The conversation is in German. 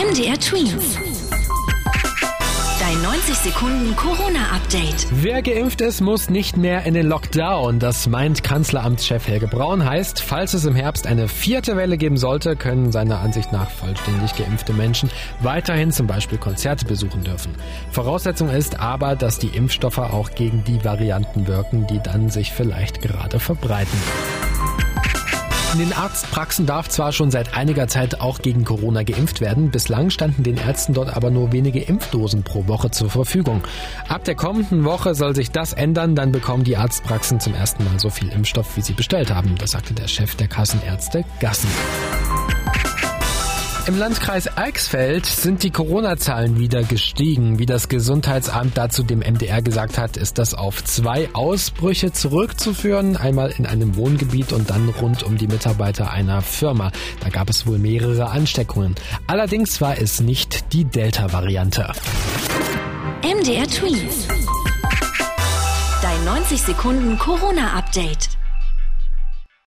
MDR Twins. Dein 90 Sekunden Corona-Update. Wer geimpft ist, muss nicht mehr in den Lockdown. Das meint Kanzleramtschef Helge Braun. Heißt, falls es im Herbst eine vierte Welle geben sollte, können seiner Ansicht nach vollständig geimpfte Menschen weiterhin zum Beispiel Konzerte besuchen dürfen. Voraussetzung ist aber, dass die Impfstoffe auch gegen die Varianten wirken, die dann sich vielleicht gerade verbreiten. In den Arztpraxen darf zwar schon seit einiger Zeit auch gegen Corona geimpft werden, bislang standen den Ärzten dort aber nur wenige Impfdosen pro Woche zur Verfügung. Ab der kommenden Woche soll sich das ändern, dann bekommen die Arztpraxen zum ersten Mal so viel Impfstoff, wie sie bestellt haben. Das sagte der Chef der Kassenärzte Gassen. Im Landkreis Eichsfeld sind die Corona-Zahlen wieder gestiegen. Wie das Gesundheitsamt dazu dem MDR gesagt hat, ist das auf zwei Ausbrüche zurückzuführen. Einmal in einem Wohngebiet und dann rund um die Mitarbeiter einer Firma. Da gab es wohl mehrere Ansteckungen. Allerdings war es nicht die Delta-Variante. MDR Twins. Dein 90 Sekunden Corona-Update.